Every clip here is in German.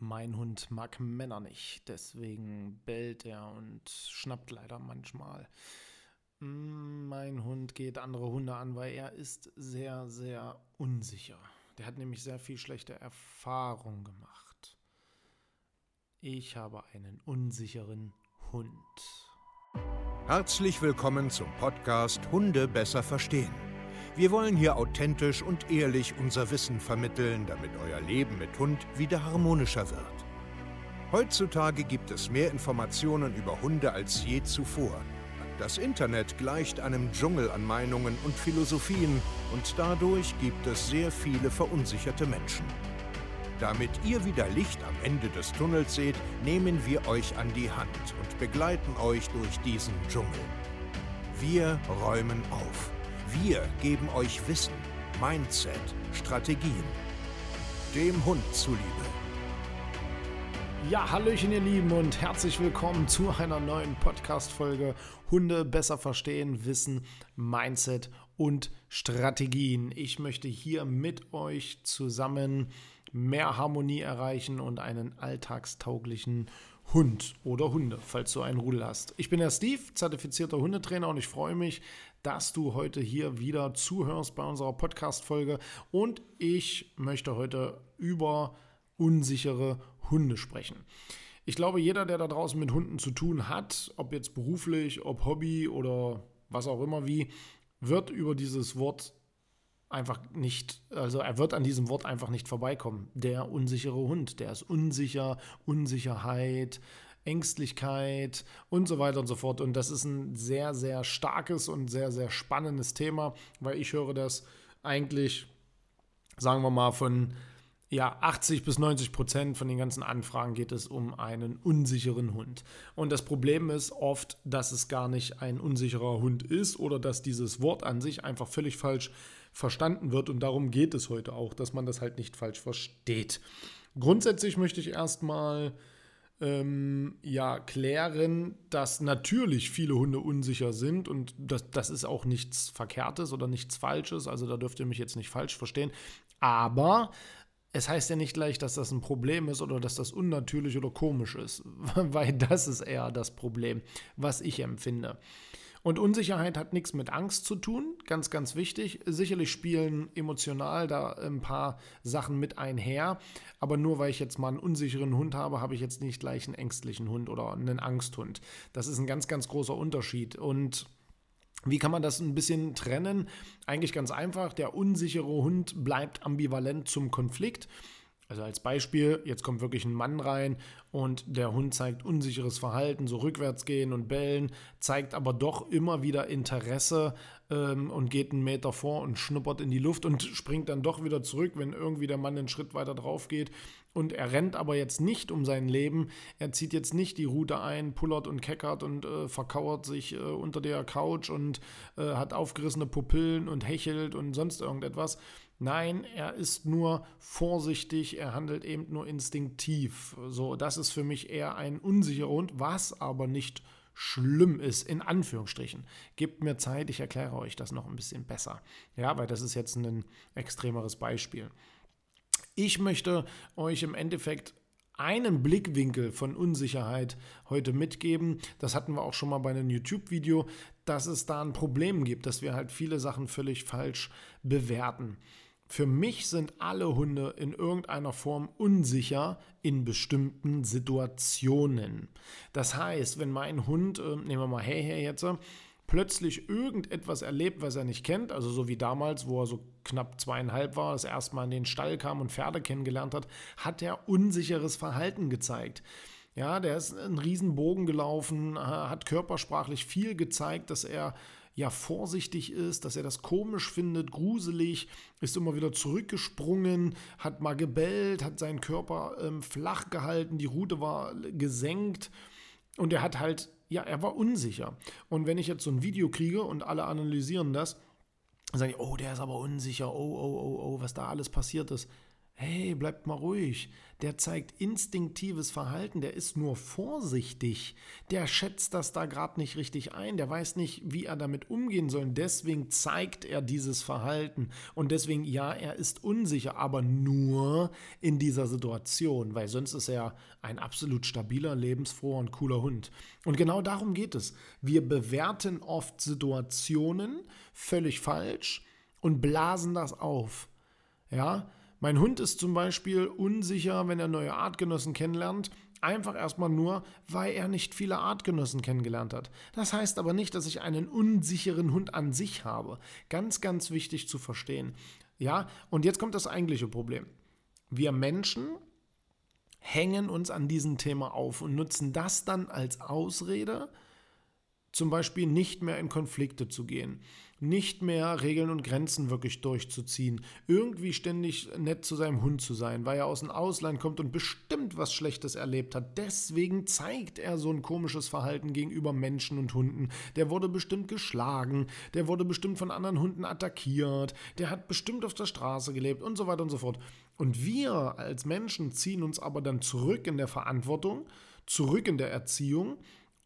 Mein Hund mag Männer nicht, deswegen bellt er und schnappt leider manchmal. Mm, mein Hund geht andere Hunde an, weil er ist sehr, sehr unsicher. Der hat nämlich sehr viel schlechte Erfahrung gemacht. Ich habe einen unsicheren Hund. Herzlich willkommen zum Podcast Hunde besser verstehen. Wir wollen hier authentisch und ehrlich unser Wissen vermitteln, damit euer Leben mit Hund wieder harmonischer wird. Heutzutage gibt es mehr Informationen über Hunde als je zuvor. Das Internet gleicht einem Dschungel an Meinungen und Philosophien und dadurch gibt es sehr viele verunsicherte Menschen. Damit ihr wieder Licht am Ende des Tunnels seht, nehmen wir euch an die Hand und begleiten euch durch diesen Dschungel. Wir räumen auf. Wir geben euch Wissen, Mindset, Strategien. Dem Hund zuliebe. Ja, Hallöchen ihr Lieben und herzlich willkommen zu einer neuen Podcast-Folge Hunde besser verstehen, Wissen, Mindset und Strategien. Ich möchte hier mit euch zusammen mehr Harmonie erreichen und einen alltagstauglichen Hund oder Hunde, falls du einen Rudel hast. Ich bin der Steve, zertifizierter Hundetrainer und ich freue mich, dass du heute hier wieder zuhörst bei unserer Podcast-Folge. Und ich möchte heute über unsichere Hunde sprechen. Ich glaube, jeder, der da draußen mit Hunden zu tun hat, ob jetzt beruflich, ob Hobby oder was auch immer wie, wird über dieses Wort einfach nicht, also er wird an diesem Wort einfach nicht vorbeikommen. Der unsichere Hund, der ist unsicher, Unsicherheit, Ängstlichkeit und so weiter und so fort. Und das ist ein sehr, sehr starkes und sehr, sehr spannendes Thema, weil ich höre das eigentlich, sagen wir mal, von ja, 80 bis 90 Prozent von den ganzen Anfragen geht es um einen unsicheren Hund. Und das Problem ist oft, dass es gar nicht ein unsicherer Hund ist oder dass dieses Wort an sich einfach völlig falsch verstanden wird. Und darum geht es heute auch, dass man das halt nicht falsch versteht. Grundsätzlich möchte ich erstmal ähm, ja, klären, dass natürlich viele Hunde unsicher sind und das, das ist auch nichts Verkehrtes oder nichts Falsches, also da dürft ihr mich jetzt nicht falsch verstehen, aber es heißt ja nicht gleich, dass das ein Problem ist oder dass das unnatürlich oder komisch ist, weil das ist eher das Problem, was ich empfinde. Und Unsicherheit hat nichts mit Angst zu tun, ganz, ganz wichtig. Sicherlich spielen emotional da ein paar Sachen mit einher, aber nur weil ich jetzt mal einen unsicheren Hund habe, habe ich jetzt nicht gleich einen ängstlichen Hund oder einen Angsthund. Das ist ein ganz, ganz großer Unterschied. Und wie kann man das ein bisschen trennen? Eigentlich ganz einfach. Der unsichere Hund bleibt ambivalent zum Konflikt. Also als Beispiel, jetzt kommt wirklich ein Mann rein und der Hund zeigt unsicheres Verhalten, so rückwärts gehen und bellen, zeigt aber doch immer wieder Interesse ähm, und geht einen Meter vor und schnuppert in die Luft und springt dann doch wieder zurück, wenn irgendwie der Mann einen Schritt weiter drauf geht. Und er rennt aber jetzt nicht um sein Leben. Er zieht jetzt nicht die Route ein, pullert und keckert und äh, verkauert sich äh, unter der Couch und äh, hat aufgerissene Pupillen und hechelt und sonst irgendetwas Nein, er ist nur vorsichtig, er handelt eben nur instinktiv. So, das ist für mich eher ein unsicherer Hund, was aber nicht schlimm ist, in Anführungsstrichen. Gebt mir Zeit, ich erkläre euch das noch ein bisschen besser. Ja, weil das ist jetzt ein extremeres Beispiel. Ich möchte euch im Endeffekt einen Blickwinkel von Unsicherheit heute mitgeben. Das hatten wir auch schon mal bei einem YouTube-Video, dass es da ein Problem gibt, dass wir halt viele Sachen völlig falsch bewerten. Für mich sind alle Hunde in irgendeiner Form unsicher in bestimmten Situationen. Das heißt, wenn mein Hund, äh, nehmen wir mal Hey Hey jetzt, plötzlich irgendetwas erlebt, was er nicht kennt, also so wie damals, wo er so knapp zweieinhalb war, das erste Mal in den Stall kam und Pferde kennengelernt hat, hat er unsicheres Verhalten gezeigt. Ja, der ist einen riesen Bogen gelaufen, hat körpersprachlich viel gezeigt, dass er ja vorsichtig ist, dass er das komisch findet, gruselig, ist immer wieder zurückgesprungen, hat mal gebellt, hat seinen Körper ähm, flach gehalten, die Rute war gesenkt und er hat halt, ja, er war unsicher. Und wenn ich jetzt so ein Video kriege und alle analysieren das, dann sagen die, oh, der ist aber unsicher, oh, oh, oh, oh, was da alles passiert ist. Hey, bleibt mal ruhig. Der zeigt instinktives Verhalten, der ist nur vorsichtig. Der schätzt das da gerade nicht richtig ein, der weiß nicht, wie er damit umgehen soll. Und deswegen zeigt er dieses Verhalten. Und deswegen, ja, er ist unsicher, aber nur in dieser Situation, weil sonst ist er ein absolut stabiler, lebensfroher und cooler Hund. Und genau darum geht es. Wir bewerten oft Situationen völlig falsch und blasen das auf. Ja, mein Hund ist zum Beispiel unsicher, wenn er neue Artgenossen kennenlernt, einfach erstmal nur, weil er nicht viele Artgenossen kennengelernt hat. Das heißt aber nicht, dass ich einen unsicheren Hund an sich habe. Ganz, ganz wichtig zu verstehen. Ja, und jetzt kommt das eigentliche Problem. Wir Menschen hängen uns an diesem Thema auf und nutzen das dann als Ausrede, zum Beispiel nicht mehr in Konflikte zu gehen nicht mehr Regeln und Grenzen wirklich durchzuziehen, irgendwie ständig nett zu seinem Hund zu sein, weil er aus dem Ausland kommt und bestimmt was Schlechtes erlebt hat. Deswegen zeigt er so ein komisches Verhalten gegenüber Menschen und Hunden. Der wurde bestimmt geschlagen, der wurde bestimmt von anderen Hunden attackiert, der hat bestimmt auf der Straße gelebt und so weiter und so fort. Und wir als Menschen ziehen uns aber dann zurück in der Verantwortung, zurück in der Erziehung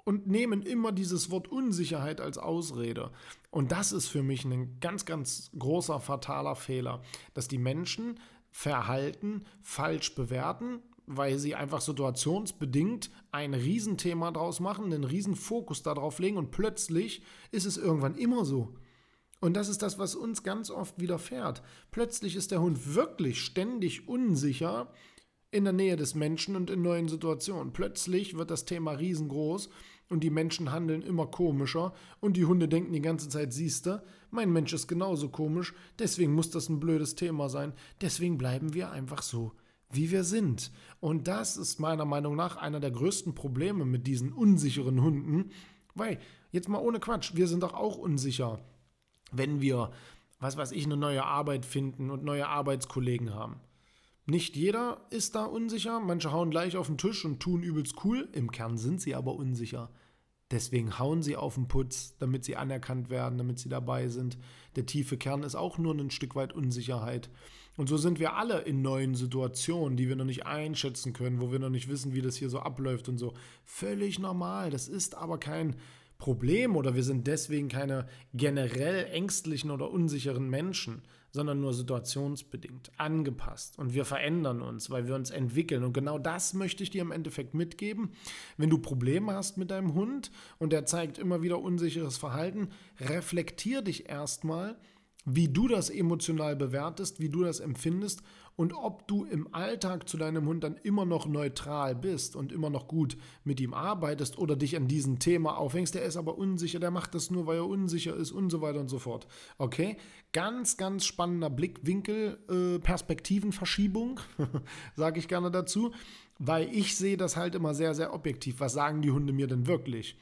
und nehmen immer dieses Wort Unsicherheit als Ausrede. Und das ist für mich ein ganz, ganz großer, fataler Fehler, dass die Menschen Verhalten falsch bewerten, weil sie einfach situationsbedingt ein Riesenthema draus machen, einen Riesenfokus darauf legen und plötzlich ist es irgendwann immer so. Und das ist das, was uns ganz oft widerfährt. Plötzlich ist der Hund wirklich ständig unsicher in der Nähe des Menschen und in neuen Situationen. Plötzlich wird das Thema riesengroß und die Menschen handeln immer komischer und die Hunde denken die ganze Zeit, siehste, mein Mensch ist genauso komisch, deswegen muss das ein blödes Thema sein, deswegen bleiben wir einfach so, wie wir sind. Und das ist meiner Meinung nach einer der größten Probleme mit diesen unsicheren Hunden, weil, jetzt mal ohne Quatsch, wir sind doch auch unsicher, wenn wir, was weiß ich, eine neue Arbeit finden und neue Arbeitskollegen haben. Nicht jeder ist da unsicher, manche hauen gleich auf den Tisch und tun übelst cool, im Kern sind sie aber unsicher. Deswegen hauen sie auf den Putz, damit sie anerkannt werden, damit sie dabei sind. Der tiefe Kern ist auch nur ein Stück weit Unsicherheit. Und so sind wir alle in neuen Situationen, die wir noch nicht einschätzen können, wo wir noch nicht wissen, wie das hier so abläuft und so. Völlig normal. Das ist aber kein Problem oder wir sind deswegen keine generell ängstlichen oder unsicheren Menschen, sondern nur situationsbedingt, angepasst. Und wir verändern uns, weil wir uns entwickeln. Und genau das möchte ich dir im Endeffekt mitgeben. Wenn du Probleme hast mit deinem Hund und er zeigt immer wieder unsicheres Verhalten, reflektier dich erstmal, wie du das emotional bewertest, wie du das empfindest und ob du im Alltag zu deinem Hund dann immer noch neutral bist und immer noch gut mit ihm arbeitest oder dich an diesem Thema aufhängst, der ist aber unsicher, der macht das nur, weil er unsicher ist und so weiter und so fort. Okay? Ganz, ganz spannender Blickwinkel, äh, Perspektivenverschiebung, sage ich gerne dazu, weil ich sehe das halt immer sehr, sehr objektiv. Was sagen die Hunde mir denn wirklich?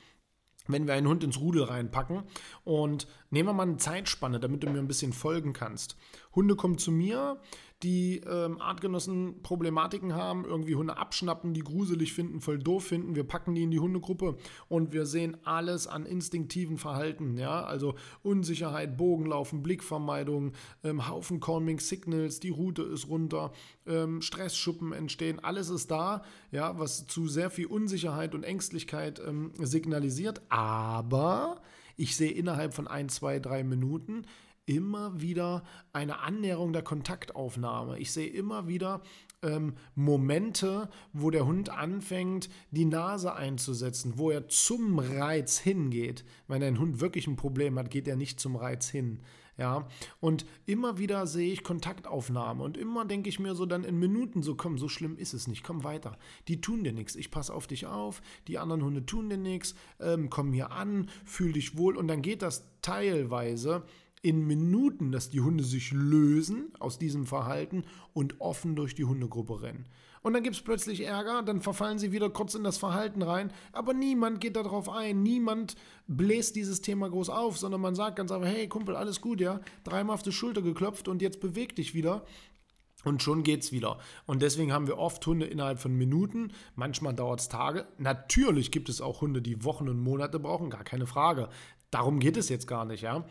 Wenn wir einen Hund ins Rudel reinpacken und nehmen wir mal eine Zeitspanne, damit du mir ein bisschen folgen kannst. Hunde kommen zu mir, die ähm, Artgenossen Problematiken haben, irgendwie Hunde abschnappen, die gruselig finden, voll doof finden. Wir packen die in die Hundegruppe und wir sehen alles an instinktiven Verhalten. Ja? Also Unsicherheit, Bogenlaufen, Blickvermeidung, ähm, Haufen Calming Signals, die Route ist runter, ähm, Stressschuppen entstehen. Alles ist da, ja, was zu sehr viel Unsicherheit und Ängstlichkeit ähm, signalisiert. Aber ich sehe innerhalb von ein, zwei, drei Minuten immer wieder eine Annäherung der Kontaktaufnahme. Ich sehe immer wieder ähm, Momente, wo der Hund anfängt, die Nase einzusetzen, wo er zum Reiz hingeht. Wenn ein Hund wirklich ein Problem hat, geht er nicht zum Reiz hin. Ja, und immer wieder sehe ich Kontaktaufnahme und immer denke ich mir so dann in Minuten so, komm, so schlimm ist es nicht, komm weiter. Die tun dir nichts, ich passe auf dich auf, die anderen Hunde tun dir nichts, ähm, komm hier an, fühl dich wohl und dann geht das teilweise in Minuten, dass die Hunde sich lösen aus diesem Verhalten und offen durch die Hundegruppe rennen. Und dann gibt es plötzlich Ärger, dann verfallen sie wieder kurz in das Verhalten rein, aber niemand geht darauf ein, niemand bläst dieses Thema groß auf, sondern man sagt ganz einfach, hey Kumpel, alles gut, ja, dreimal auf die Schulter geklopft und jetzt beweg dich wieder. Und schon geht's wieder. Und deswegen haben wir oft Hunde innerhalb von Minuten. Manchmal dauert es Tage. Natürlich gibt es auch Hunde, die Wochen und Monate brauchen, gar keine Frage. Darum geht es jetzt gar nicht, ja.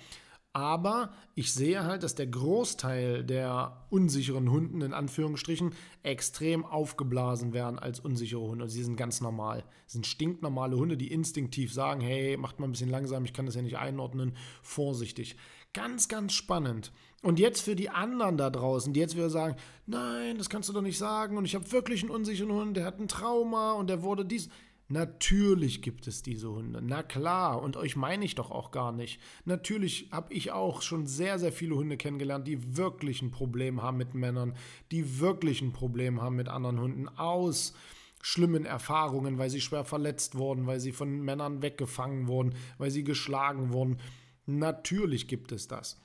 Aber ich sehe halt, dass der Großteil der unsicheren Hunden in Anführungsstrichen extrem aufgeblasen werden als unsichere Hunde. Und sie sind ganz normal. Das sind stinknormale Hunde, die instinktiv sagen, hey, macht mal ein bisschen langsam, ich kann das ja nicht einordnen, vorsichtig. Ganz, ganz spannend. Und jetzt für die anderen da draußen, die jetzt wieder sagen, nein, das kannst du doch nicht sagen und ich habe wirklich einen unsicheren Hund, der hat ein Trauma und der wurde dies. Natürlich gibt es diese Hunde. Na klar, und euch meine ich doch auch gar nicht. Natürlich habe ich auch schon sehr, sehr viele Hunde kennengelernt, die wirklich ein Problem haben mit Männern, die wirklich ein Problem haben mit anderen Hunden aus schlimmen Erfahrungen, weil sie schwer verletzt wurden, weil sie von Männern weggefangen wurden, weil sie geschlagen wurden. Natürlich gibt es das.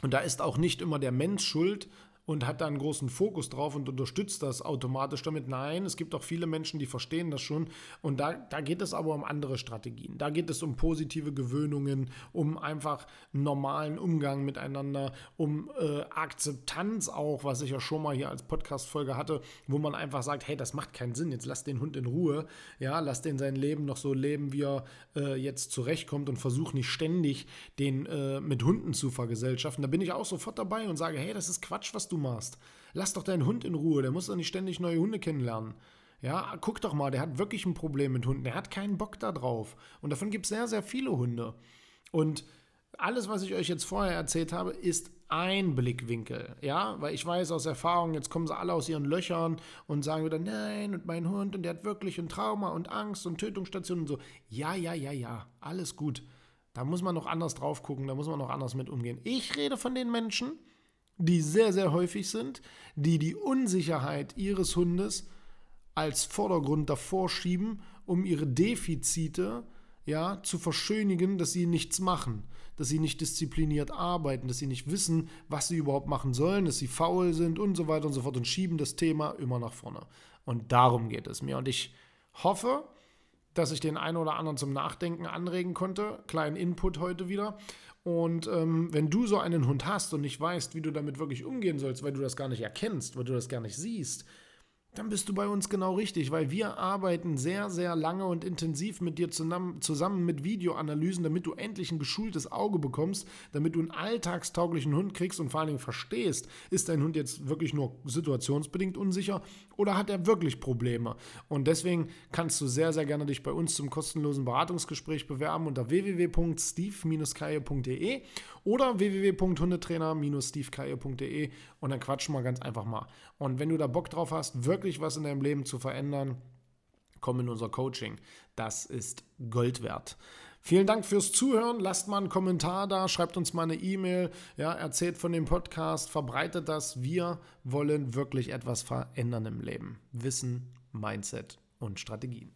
Und da ist auch nicht immer der Mensch schuld, und hat da einen großen Fokus drauf und unterstützt das automatisch damit. Nein, es gibt auch viele Menschen, die verstehen das schon. Und da, da geht es aber um andere Strategien. Da geht es um positive Gewöhnungen, um einfach normalen Umgang miteinander, um äh, Akzeptanz auch, was ich ja schon mal hier als Podcast-Folge hatte, wo man einfach sagt, hey, das macht keinen Sinn, jetzt lass den Hund in Ruhe. Ja, lass den sein Leben noch so leben, wie er äh, jetzt zurechtkommt und versuch nicht ständig den äh, mit Hunden zu vergesellschaften. Da bin ich auch sofort dabei und sage, hey, das ist Quatsch, was du du machst. Lass doch deinen Hund in Ruhe, der muss doch nicht ständig neue Hunde kennenlernen. Ja, guck doch mal, der hat wirklich ein Problem mit Hunden, der hat keinen Bock da drauf. Und davon gibt es sehr, sehr viele Hunde. Und alles, was ich euch jetzt vorher erzählt habe, ist ein Blickwinkel, ja, weil ich weiß aus Erfahrung, jetzt kommen sie alle aus ihren Löchern und sagen wieder, nein, und mein Hund, und der hat wirklich ein Trauma und Angst und Tötungsstation und so. Ja, ja, ja, ja, alles gut. Da muss man noch anders drauf gucken, da muss man noch anders mit umgehen. Ich rede von den Menschen, die sehr, sehr häufig sind, die die Unsicherheit ihres Hundes als Vordergrund davor schieben, um ihre Defizite ja, zu verschönigen, dass sie nichts machen, dass sie nicht diszipliniert arbeiten, dass sie nicht wissen, was sie überhaupt machen sollen, dass sie faul sind und so weiter und so fort und schieben das Thema immer nach vorne. Und darum geht es mir. Und ich hoffe, dass ich den einen oder anderen zum Nachdenken anregen konnte. Kleinen Input heute wieder. Und ähm, wenn du so einen Hund hast und nicht weißt, wie du damit wirklich umgehen sollst, weil du das gar nicht erkennst, weil du das gar nicht siehst, dann bist du bei uns genau richtig, weil wir arbeiten sehr, sehr lange und intensiv mit dir zusammen, mit Videoanalysen, damit du endlich ein geschultes Auge bekommst, damit du einen alltagstauglichen Hund kriegst und vor allen Dingen verstehst, ist dein Hund jetzt wirklich nur situationsbedingt unsicher oder hat er wirklich Probleme? Und deswegen kannst du sehr, sehr gerne dich bei uns zum kostenlosen Beratungsgespräch bewerben unter www.steve-kaye.de oder www.hundetrainer-stevekaye.de und dann quatschen wir ganz einfach mal. Und wenn du da Bock drauf hast, wirklich was in deinem Leben zu verändern, komm in unser Coaching. Das ist Gold wert. Vielen Dank fürs Zuhören. Lasst mal einen Kommentar da, schreibt uns mal eine E-Mail, ja, erzählt von dem Podcast, verbreitet das. Wir wollen wirklich etwas verändern im Leben. Wissen, Mindset und Strategien.